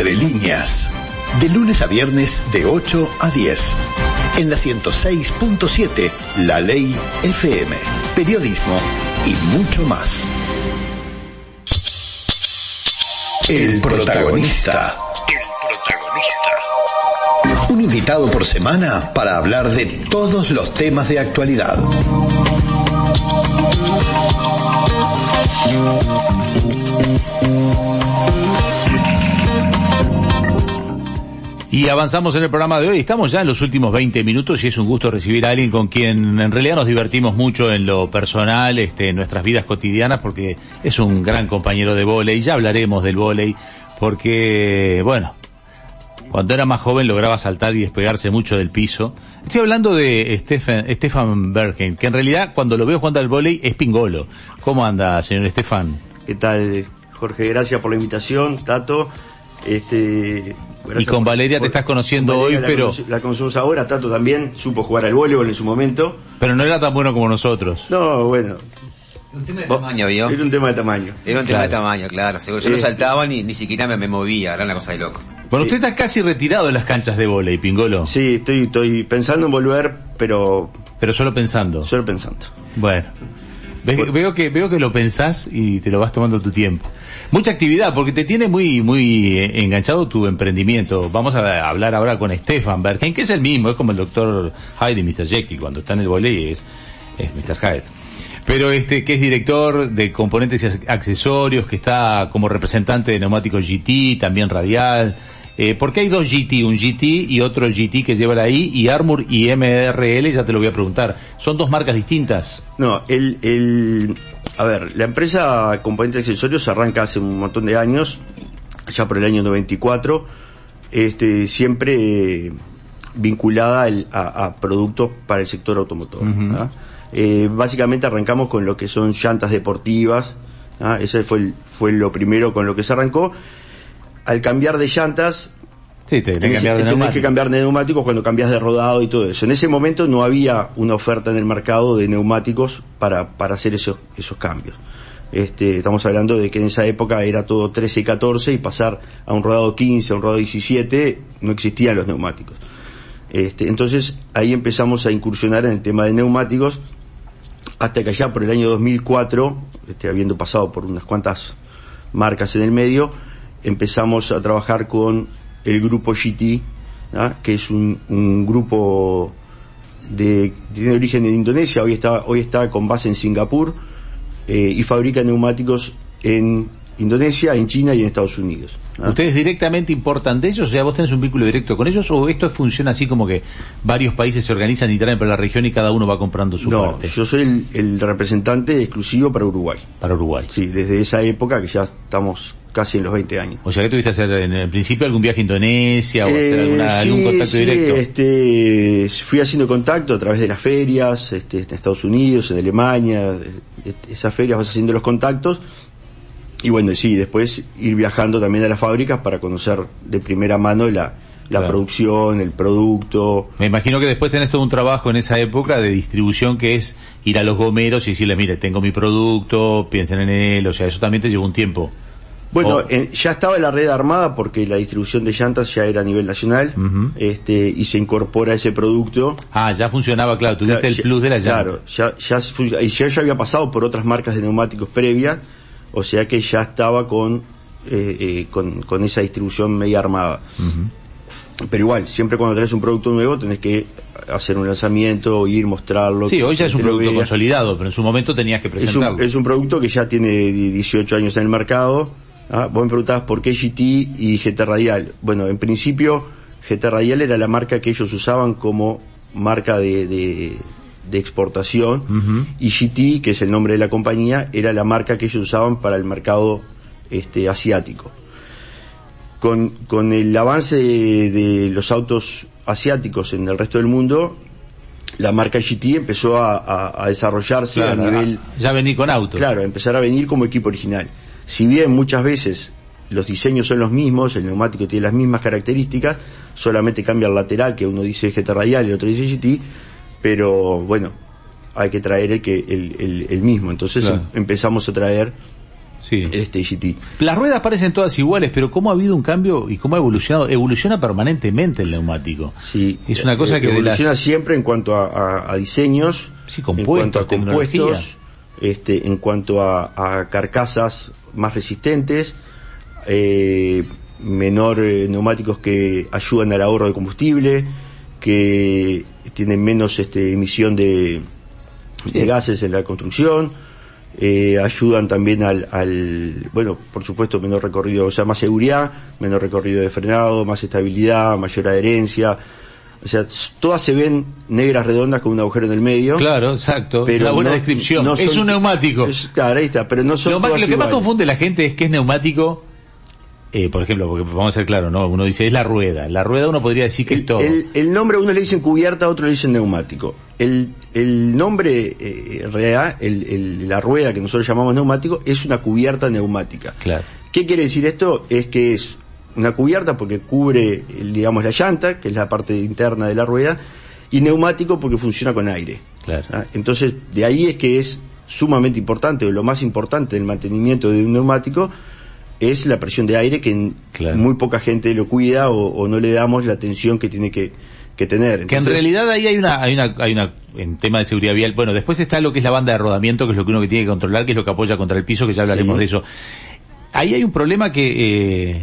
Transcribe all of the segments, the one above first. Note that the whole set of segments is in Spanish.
Entre líneas. De lunes a viernes de 8 a 10. En la 106.7, La Ley FM. Periodismo y mucho más. El protagonista. El protagonista. Un invitado por semana para hablar de todos los temas de actualidad. Y avanzamos en el programa de hoy. Estamos ya en los últimos 20 minutos y es un gusto recibir a alguien con quien en realidad nos divertimos mucho en lo personal, este, en nuestras vidas cotidianas, porque es un gran compañero de volei. Ya hablaremos del volei, porque, bueno, cuando era más joven lograba saltar y despegarse mucho del piso. Estoy hablando de Stefan, Stefan Bergen, que en realidad cuando lo veo jugando al volei es pingolo. ¿Cómo anda, señor Stefan? ¿Qué tal, Jorge? Gracias por la invitación, Tato. Este, y con Valeria te estás conociendo hoy, pero... la conocemos ahora, Tato también supo jugar al voleibol en su momento. Pero no era tan bueno como nosotros. No, bueno. Un tema de tamaño, ¿vio? Era un tema de tamaño. Era un tema de tamaño, claro. Seguro. Yo no saltaba ni, ni siquiera me, movía, era una cosa de loco. Bueno, usted está casi retirado de las canchas de volei, Pingolo. Sí, estoy, estoy pensando en volver, pero... Pero solo pensando. Solo pensando. Bueno. Veo que, veo que lo pensás y te lo vas tomando tu tiempo. Mucha actividad, porque te tiene muy, muy eh, enganchado tu emprendimiento. Vamos a hablar ahora con Stefan Bergen, que es el mismo, es como el doctor Hyde y Mr. Jekyll, cuando está en el volei es, es Mr. Hyde. Pero este, que es director de componentes y accesorios, que está como representante de neumáticos GT, también radial, eh, ¿Por qué hay dos GT? Un GT y otro GT que lleva ahí y Armour y MRL, ya te lo voy a preguntar. ¿Son dos marcas distintas? No, el, el, a ver, la empresa Componentes Accesorios arranca hace un montón de años, ya por el año 94, este, siempre vinculada a, productos para el sector automotor. Eh, básicamente arrancamos con lo que son llantas deportivas, ese fue, fue lo primero con lo que se arrancó al cambiar de llantas, sí, te, tenés, que cambiar de neumáticos cuando cambias de rodado y todo eso. En ese momento no había una oferta en el mercado de neumáticos para, para hacer esos, esos cambios. Este, estamos hablando de que en esa época era todo 13 y 14 y pasar a un rodado 15, a un rodado 17, no existían los neumáticos. Este, entonces ahí empezamos a incursionar en el tema de neumáticos hasta que allá por el año 2004, este, habiendo pasado por unas cuantas marcas en el medio, empezamos a trabajar con el grupo GT, que es un, grupo de, tiene origen en Indonesia, hoy está, hoy está con base en Singapur eh, y fabrica neumáticos en Indonesia, en China y en Estados Unidos. ¿Ustedes directamente importan de ellos? O sea, vos tenés un vínculo directo con ellos o esto funciona así como que varios países se organizan y traen para la región y cada uno va comprando su no, yo soy el, el, representante exclusivo para Uruguay. Para Uruguay. Sí, desde esa época que ya estamos casi en los 20 años. O sea, que tuviste hacer en el principio algún viaje a Indonesia o hacer eh, alguna, algún contacto sí, directo? este, fui haciendo contacto a través de las ferias, este, en Estados Unidos, en Alemania, esas ferias vas haciendo los contactos. Y bueno, sí, después ir viajando también a las fábricas para conocer de primera mano la, la producción, el producto. Me imagino que después tenés todo un trabajo en esa época de distribución que es ir a los gomeros y decirles, mire, tengo mi producto, piensen en él, o sea, eso también te llevó un tiempo. Bueno, ya estaba la red armada porque la distribución de llantas ya era a nivel nacional este, y se incorpora ese producto. Ah, ya funcionaba, claro, tuviste el plus de la llanta. Claro, ya, ya, y ya, ya había pasado por otras marcas de neumáticos previas, o sea que ya estaba con, eh, eh, con, con, esa distribución media armada. Pero igual, siempre cuando tenés un producto nuevo tenés que hacer un lanzamiento, ir, mostrarlo. Sí, hoy ya es un producto consolidado, pero en su momento tenías que presentarlo. Es un, es un producto que ya tiene 18 años en el mercado Ah, vos me preguntabas por qué GT y GT Radial. Bueno, en principio GT Radial era la marca que ellos usaban como marca de, de, exportación y GT, que es el nombre de la compañía, era la marca que ellos usaban para el mercado este, asiático. Con, con el avance de, los autos asiáticos en el resto del mundo, la marca GT empezó a, desarrollarse a nivel... Ya venir con autos. Claro, empezar a venir como equipo original. Si bien muchas veces los diseños son los mismos, el neumático tiene las mismas características, solamente cambia el lateral, que uno dice GT radial y el otro dice GT, pero bueno, hay que traer el, que, el, el, mismo. Entonces empezamos a traer Sí. este GT. Las ruedas parecen todas iguales, pero ¿cómo ha habido un cambio y cómo ha evolucionado? Evoluciona permanentemente el neumático. Sí, Es una cosa eh, que de evoluciona las- siempre en cuanto a, a- a diseños, Sí, en cuanto a compuestos, este, en cuanto a, a carcasas más resistentes, eh, menor eh, neumáticos que ayudan al ahorro de combustible, que tienen menos este, emisión de, de gases en la construcción, eh, ayudan también al, al, bueno, por supuesto, menor recorrido, o sea, más seguridad, menor recorrido de frenado, más estabilidad, mayor adherencia. O sea, todas se ven negras redondas con un agujero en el medio. Claro, exacto. Pero una buena no- descripción. no es un neumático. es- claro, ahí está, pero no son lo, todas lo que más confunde la gente es que es neumático, eh, por ejemplo, porque vamos a ser claros, ¿no? Uno dice, es la rueda. La rueda uno podría decir que es El, todo. el- el nombre uno le dicen cubierta, otro le dicen neumático. El, el nombre eh, real, el- el- la rueda que nosotros llamamos neumático, es una cubierta neumática. Claro. ¿Qué quiere decir esto? Es que es una cubierta porque cubre, digamos, la llanta, que es la parte interna de la rueda, y neumático porque funciona con aire. Claro. ¿Ah? Entonces, de ahí es que es sumamente importante, o lo más importante del mantenimiento de un neumático, es la presión de aire que Claro. muy poca gente lo cuida o, o no le damos la atención que tiene que, que tener. Que en realidad ahí hay una, hay una, hay una, en tema de seguridad vial, bueno, después está lo que es la banda de rodamiento, que es lo que uno que tiene que controlar, que es lo que apoya contra el piso, que ya hablaremos Sí. de eso. Ahí hay un problema que, eh,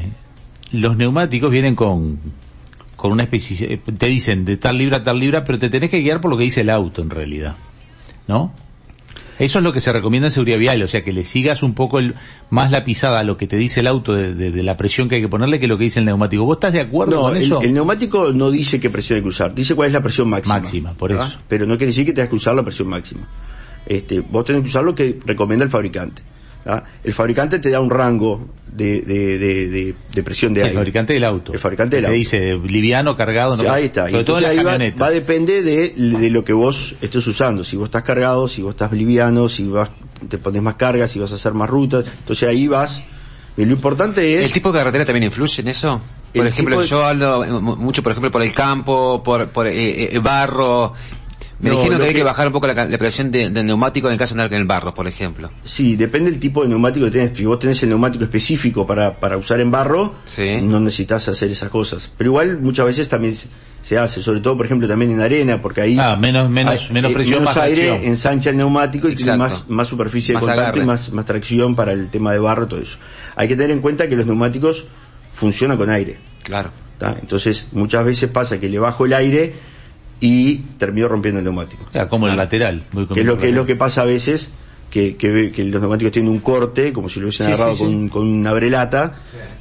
los neumáticos vienen con, con una especie, eh, te dicen de tal libra a tal libra, pero te tenés que guiar por lo que dice el auto en realidad. ¿No? Eso es lo que se recomienda en seguridad vial, o sea, que le sigas un poco el, más la pisada a lo que te dice el auto de, de- de la presión que hay que ponerle que lo que dice el neumático. ¿Vos estás de acuerdo No, con el, eso? el neumático no dice qué presión hay que usar, dice cuál es la presión máxima. Máxima, por ¿verdad? eso. Pero no quiere decir que tengas que usar la presión máxima. Este, vos tenés que usar lo que recomienda el fabricante. ¿Verdad? El fabricante te da un rango de, de, de, presión de el aire. fabricante del auto. El fabricante del Te auto. dice liviano, cargado, no ahí está. Sobre todo en ahí va, a depender de, de lo que vos estés usando. Si vos estás cargado, si vos estás liviano, si vas, te pones más carga, si vas a hacer más rutas. Entonces ahí vas. Y lo importante es... ¿El tipo de carretera también influye en eso? Por El ejemplo, de- yo hablo mu- mucho, por ejemplo, por el campo, por, por eh, eh, barro. Me No, dijeron que hay que- que bajar un poco la, ca- la presión de- del neumático en el caso de andar en el barro, por ejemplo. Sí, depende del tipo de neumático que tenés. Si vos tenés el neumático específico para, para usar en barro, Sí. no necesitas hacer esas cosas. Pero igual muchas veces también se- hace, sobre todo, por ejemplo, también en arena, porque ahí Ah, menos- menos- menos presión, menos más aire, tracción. ensancha el neumático y tiene más, más superficie Más de contacto agarre. y más, más tracción para el tema de barro y todo eso. Hay que tener en cuenta que los neumáticos funcionan con aire. Claro. ¿tá? Entonces, muchas veces pasa que le bajo el aire y termino rompiendo el neumático. Claro, como el lateral. muy Que es lo que, es lateral. lo que pasa a veces, que, que, ve- que los neumáticos tienen un corte, como si lo hubiesen Sí, agarrado sí, con, sí. con una brelata,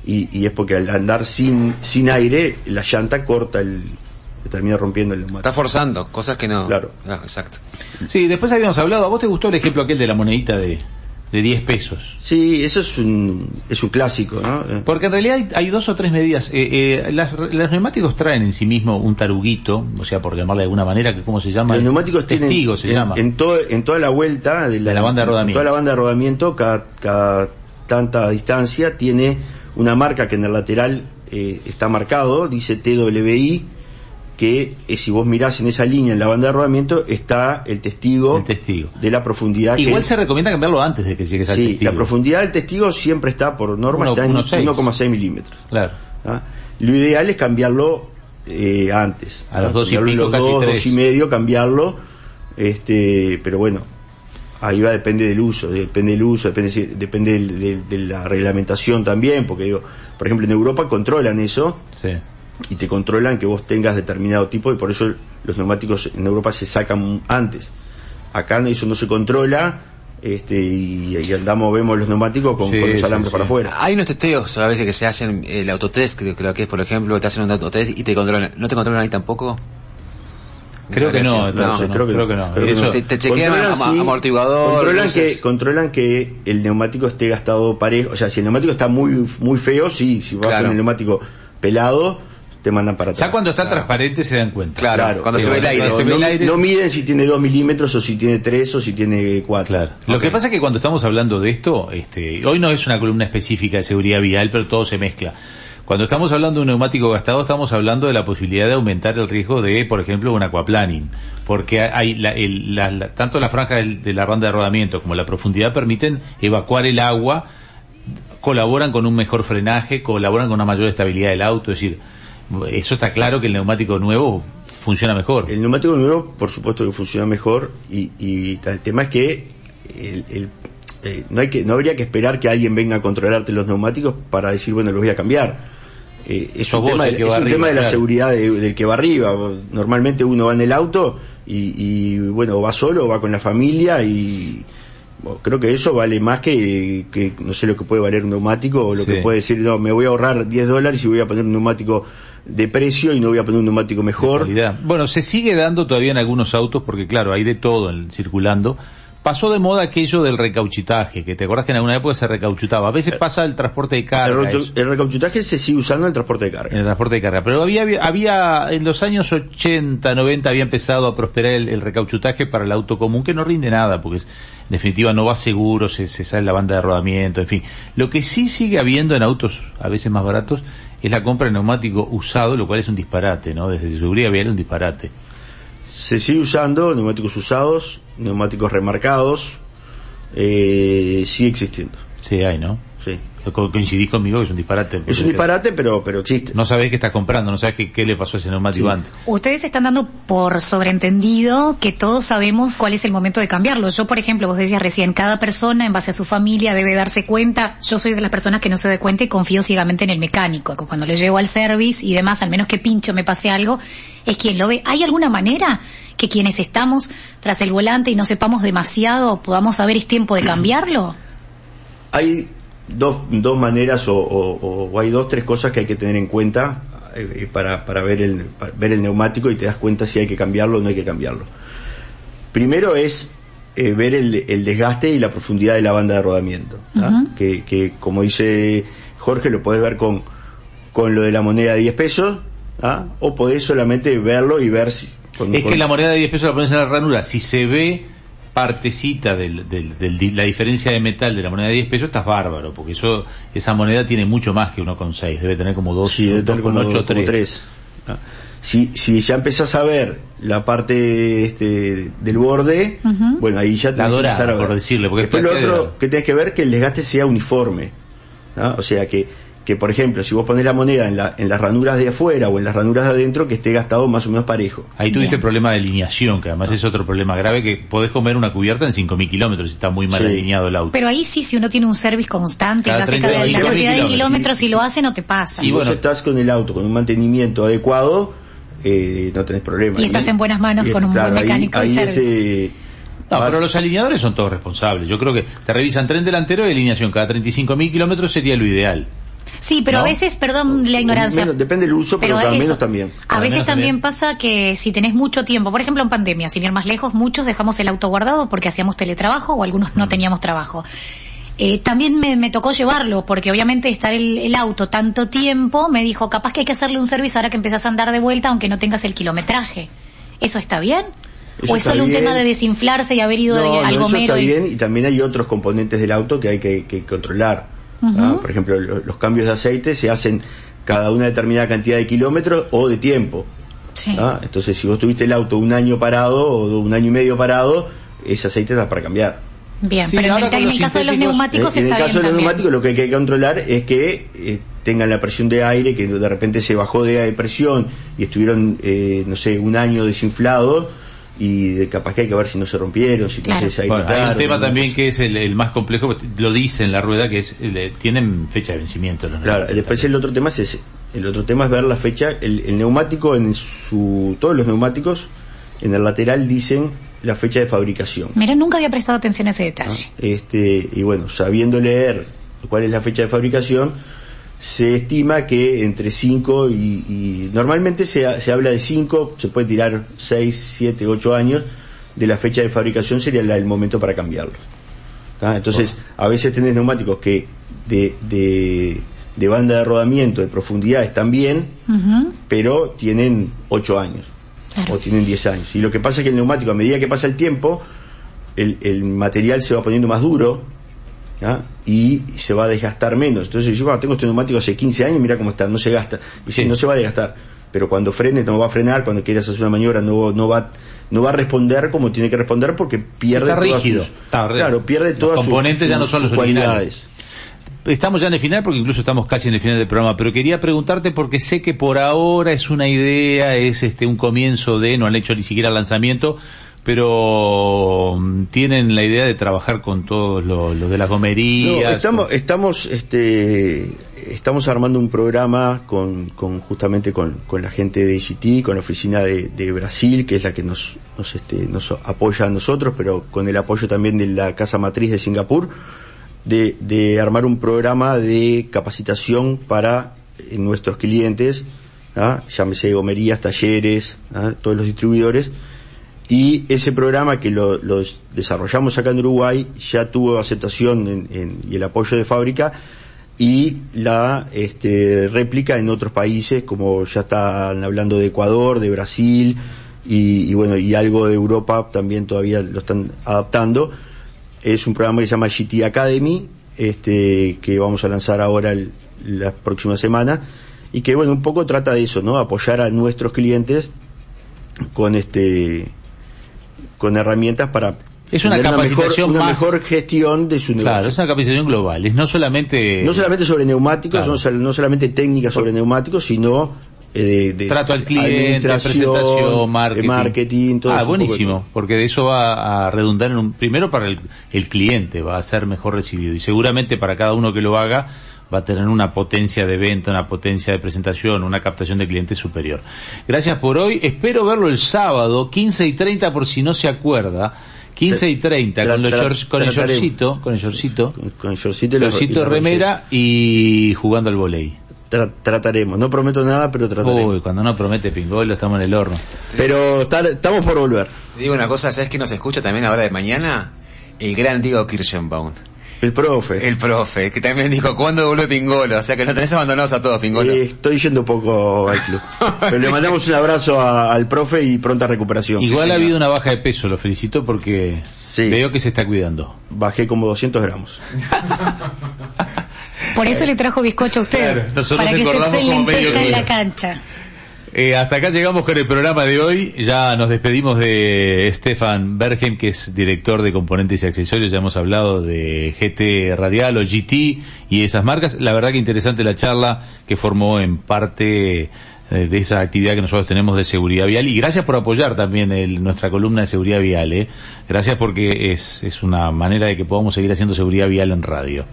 y, y es porque al andar sin, sin aire, la llanta corta el, termina rompiendo el Está neumático. forzando, cosas que no. Claro. exacto. Sí, después habíamos hablado, ¿a vos te gustó el ejemplo aquel de la monedita de, de 10 pesos? Sí, eso es un, es un clásico, ¿no? Eh, Porque en realidad hay, hay dos o tres medidas. Eh, eh, las- los neumáticos traen en sí mismo un taruguito, o sea, por llamarle de alguna manera, que ¿cómo se llama? Los neumáticos tienen Testigo se en, llama. en, todo, en toda la vuelta de la, De la banda de en rodamiento. toda la banda de rodamiento, cada, cada tanta distancia tiene una marca que en el lateral eh, está marcado, dice TWI, que eh, si vos mirás en esa línea en la banda de rodamiento está el testigo, El testigo. de la profundidad. Igual que, se recomienda cambiarlo antes de que llegues al sí, testigo. la profundidad del testigo siempre está por norma, Uno- está en uno seis. 1,6 milímetros. Claro. ¿ah? Lo ideal es cambiarlo eh, antes. A los ¿ah? dos y pico, los casi dos, tres. dos y medio, cambiarlo. Este, pero bueno, ahí va depende del uso, depende del uso, depende, depende del- de la reglamentación también, porque digo, por ejemplo en Europa controlan eso Sí. Y te controlan que vos tengas determinado tipo y por eso los neumáticos en Europa se sacan antes. Acá no- eso no se controla. Este, y, y andamos, vemos los neumáticos con, Sí, con los sí, alambres sí. para afuera. Hay unos testeos a veces que se hacen, el autotest, que creo que es, por ejemplo, te hacen un autotest y te controlan. ¿No te controlan ahí tampoco? Creo que no, No, entonces, No, creo que creo no, que no. creo que Eso- no. Te- te chequean Controlan, am- amortiguador, Controlan que, controlan que el neumático esté gastado parejo. O sea, si el neumático está muy muy feo, sí. Si vas Claro. con el neumático pelado, te mandan para atrás. Ya cuando está transparente se dan cuenta. Claro, cuando se ve el bueno, aire. cuando se ve no, el aire- no miden si tiene 2 milímetros o si tiene 3 o si tiene 4. Claro. Lo que pasa es que cuando estamos hablando de esto, este, hoy no es una columna específica de seguridad vial, pero todo se mezcla. Cuando estamos hablando de un neumático gastado, estamos hablando de la posibilidad de aumentar el riesgo de, por ejemplo, un aquaplaning. Porque hay la- el- la- la- tanto la franja de la banda de rodamiento como la profundidad permiten evacuar el agua colaboran con un mejor frenaje, colaboran con una mayor estabilidad del auto, es decir, eso está claro que el neumático nuevo funciona mejor. El neumático nuevo, por supuesto que funciona mejor y, y el tema es que el, eh, no hay que no habría que esperar que alguien venga a controlarte los neumáticos para decir bueno los voy a cambiar. Eh, es, un tema, de, es un tema de la seguridad del que va arriba. Normalmente uno va en el auto y, y bueno va solo va con la familia y creo que eso vale más que, que, no sé lo que puede valer un neumático o lo que puede decir, no, me voy a ahorrar 10 dólares y voy a poner un neumático de precio y no voy a poner un neumático mejor. Bueno, se sigue dando todavía en algunos autos porque claro, hay de todo circulando. Pasó de moda aquello del recauchitaje, que te acuerdas que en alguna época se recauchutaba. A veces eh, pasa el transporte de carga. El, recauchitaje se sigue usando en el transporte de carga. En el transporte de carga. Pero había, había, en los años 80, 90 había empezado a prosperar el, recauchutaje para el auto común, que no rinde nada, porque en definitiva no va seguro, se, se sale la banda de rodamiento, en fin. Lo que sí sigue habiendo en autos a veces más baratos es la compra de neumático usado, lo cual es un disparate, ¿no? Desde seguridad vial un disparate. Se sigue usando neumáticos usados, neumáticos remarcados, eh, sigue existiendo. Sí, hay, ¿no? Sí. Coincidís conmigo que es un disparate. Es un disparate, pero, pero existe. No sabés qué estás comprando, no sabés qué, le pasó a ese neumático antes. Ustedes están dando por sobreentendido que todos sabemos cuál es el momento de cambiarlo. Yo, por ejemplo, vos decías recién, cada persona en base a su familia debe darse cuenta. Yo soy de las personas que no se da cuenta y confío ciegamente en el mecánico. Cuando le llevo al service y demás, al menos que pincho me pase algo, es quien lo ve. ¿Hay alguna manera que quienes estamos tras el volante y no sepamos demasiado podamos saber es tiempo de cambiarlo? Hay dos, dos maneras o, o, hay dos, tres cosas que hay que tener en cuenta eh, eh, para, para, ver el, ver el neumático y te das cuenta si hay que cambiarlo o no hay que cambiarlo. Primero es eh, ver el, el, desgaste y la profundidad de la banda de rodamiento, que, que, como dice Jorge lo podés ver con, con lo de la moneda de 10 pesos o podés solamente verlo y ver si... es que la moneda de 10 pesos la pones en la ranura, si se ve partecita del, del, la diferencia de metal de la moneda de 10 pesos, estás bárbaro, porque eso esa moneda tiene mucho más que 1,6, debe tener como 2, sí, 2,8 3. ¿Ah? Si, si ya empezás a ver la parte este, del borde, bueno, ahí ya tenés que empezar a ver. por decirle, porque Después lo otro que tienes que ver que el desgaste sea uniforme. O sea, que que por ejemplo, si vos pones la moneda en, la, en las ranuras de afuera o en las ranuras de adentro, que esté gastado más o menos parejo. Ahí tuviste el problema de alineación, que además es otro problema grave, que podés comer una cubierta en 5.000 kilómetros si está muy mal alineado el auto. Pero ahí sí, si uno tiene un service constante, cada la cantidad de kilómetros, si lo hace, no te pasa. Si vos estás con el auto con un mantenimiento adecuado, eh, no tenés problema. Y estás en buenas manos con un buen mecánico de service. Este, no, pero los alineadores son todos responsables. Yo creo que te revisan tren delantero y alineación cada 35.000 kilómetros sería lo ideal. Sí, pero a veces, perdón la ignorancia. depende del uso, pero, pero menos también. A veces también, pasa que si tenés mucho tiempo, por ejemplo en pandemia, sin ir más lejos, muchos dejamos el auto guardado porque hacíamos teletrabajo o algunos no mm. teníamos trabajo. Eh, también me, tocó llevarlo, porque obviamente estar el, auto tanto tiempo, me dijo, capaz que hay que hacerle un servicio ahora que empezás a andar de vuelta aunque no tengas el kilometraje. ¿Eso está bien? ¿O es solo un tema de desinflarse y haber ido de algo no, eso está bien y también hay otros componentes del auto que hay que controlar. ¿Ah? Por ejemplo, los cambios de aceite se hacen cada una determinada cantidad de kilómetros o de tiempo. ¿ah? Entonces, si vos tuviste el auto un año parado o un año y medio parado, ese aceite está para cambiar. Bien, pero en el, caso de los neumáticos En, el caso de los neumáticos lo que hay que controlar es que eh, tengan la presión de aire, que de repente se bajó de presión y estuvieron, eh, no sé, un año desinflados y de capaz que hay que ver si no se rompieron, si no se hay, hay un tema también que es el, más complejo, lo dice en la rueda, que es tienen fecha de vencimiento. claro, después el otro tema es ese. El otro tema es ver la fecha. El, neumático en su. Todos los neumáticos en el lateral dicen la fecha de fabricación. Mira, nunca había prestado atención a ese detalle. Este, y bueno, sabiendo leer cuál es la fecha de fabricación, se estima que entre 5 y, normalmente se, se, habla de 5, se puede tirar 6, 7, 8 años de la fecha de fabricación sería el momento para cambiarlo. Entonces, a veces tenés neumáticos que de, de, de, banda de rodamiento, de profundidad están bien, pero tienen 8 años o tienen 10 años. Y lo que pasa es que el neumático, a medida que pasa el tiempo, el, el material se va poniendo más duro, y se va a desgastar menos. Entonces, yo cuando tengo este neumático hace 15 años, mira cómo está, no se gasta. Y sí. no se va a desgastar. Pero cuando frene, no va a frenar, cuando quieras hacer una maniobra, no, no va no va a responder como tiene que responder porque pierde está rígido. claro, pierde todas los componentes ya no son los cualidades. estamos ya en el final porque incluso estamos casi en el final del programa, pero quería preguntarte porque sé que por ahora es una idea, es este un comienzo de, no han hecho ni siquiera el lanzamiento, pero mm, tienen la idea de trabajar con todos los lo de las gomerías. No, estamos, estamos, este, estamos armando un programa con, con justamente con, con la gente de ICT, con la oficina de, de Brasil, que es la que nos, nos, este, nos apoya a nosotros, pero con el apoyo también de la casa matriz de Singapur, de, de armar un programa de capacitación para eh, nuestros clientes, ¿ah? llámese gomerías, talleres, ¿ah? todos los distribuidores, y ese programa que lo, desarrollamos acá en Uruguay ya tuvo aceptación en, en, y el apoyo de fábrica y la este, réplica en otros países, como ya están hablando de Ecuador, de Brasil y, y, bueno, y algo de Europa también todavía lo están adaptando. Es un programa que se llama GT Academy, este, que vamos a lanzar ahora el, la próxima semana y que bueno, un poco trata de eso, ¿no? Apoyar a nuestros clientes con este, con herramientas para es una capacitación una mejor, una más... mejor gestión de su negocio. Claro, es una capacitación global, es no solamente... No solamente sobre neumáticos, claro. no, no, solamente técnicas sobre neumáticos, sino eh, de, de, Trato al cliente, presentación, marketing. marketing todo ah, buenísimo, porque de eso va a redundar en un... Primero para el, el cliente, va a ser mejor recibido y seguramente para cada uno que lo haga va a tener una potencia de venta, una potencia de presentación, una captación de clientes superior. Gracias por hoy. Espero verlo el sábado, 15 y 30 por si no se acuerda. 15 y 30 con, los shorts, con el shortcito, con el shortcito, con, con el shortcito, shortcito de remera y jugando al volei. Tra trataremos, no prometo nada, pero trataremos. Uy, cuando no promete pingolo estamos en el horno. Pero estamos por volver. Te digo una cosa, ¿sabes que nos escucha también ahora de mañana? El gran Diego Kirschenbaum. El profe. El profe, que también dijo, ¿cuándo vuelve Pingolo? O sea que no tenés abandonados a todos, Pingolo. Eh, estoy yendo poco al club. Pero le mandamos un abrazo a, al profe y pronta recuperación. Igual sí, ha habido una baja de peso, lo felicito porque sí. veo que se está cuidando. Bajé como 200 gramos. Por eso le trajo bizcocho a usted. Claro, para que usted se lentezca en la cancha. Eh, hasta acá llegamos con el programa de hoy. Ya nos despedimos de Stefan Bergen, que es director de componentes y accesorios. Ya hemos hablado de GT Radial o GT y esas marcas. La verdad que interesante la charla que formó en parte eh, de esa actividad que nosotros tenemos de seguridad vial. Y gracias por apoyar también el, nuestra columna de seguridad vial. ¿eh? Gracias porque es, es una manera de que podamos seguir haciendo seguridad vial en radio.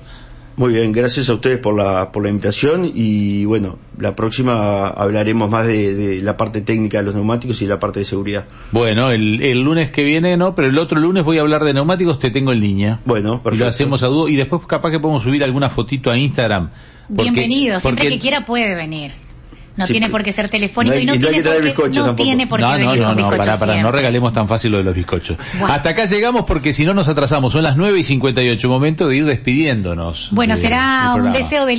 Muy bien, gracias a ustedes por la, por la invitación y bueno, la próxima hablaremos más de, de, la parte técnica de los neumáticos y la parte de seguridad. Bueno, el, el, lunes que viene no, pero el otro lunes voy a hablar de neumáticos, te tengo en línea. Bueno, perfecto. Y lo hacemos a dúo y después capaz que podemos subir alguna fotito a Instagram. Porque, Bienvenido, siempre porque, que quiera puede venir. No sí, tiene por qué ser telefónico no hay, y no, tiene, por qué, no tiene por qué no, venir no, con no, bizcochos para, para, no regalemos tan fácil lo de los bizcochos. Bueno. Hasta acá llegamos porque si no nos atrasamos. Son las 9 y 58. Momento de ir despidiéndonos. Bueno, de, será un deseo de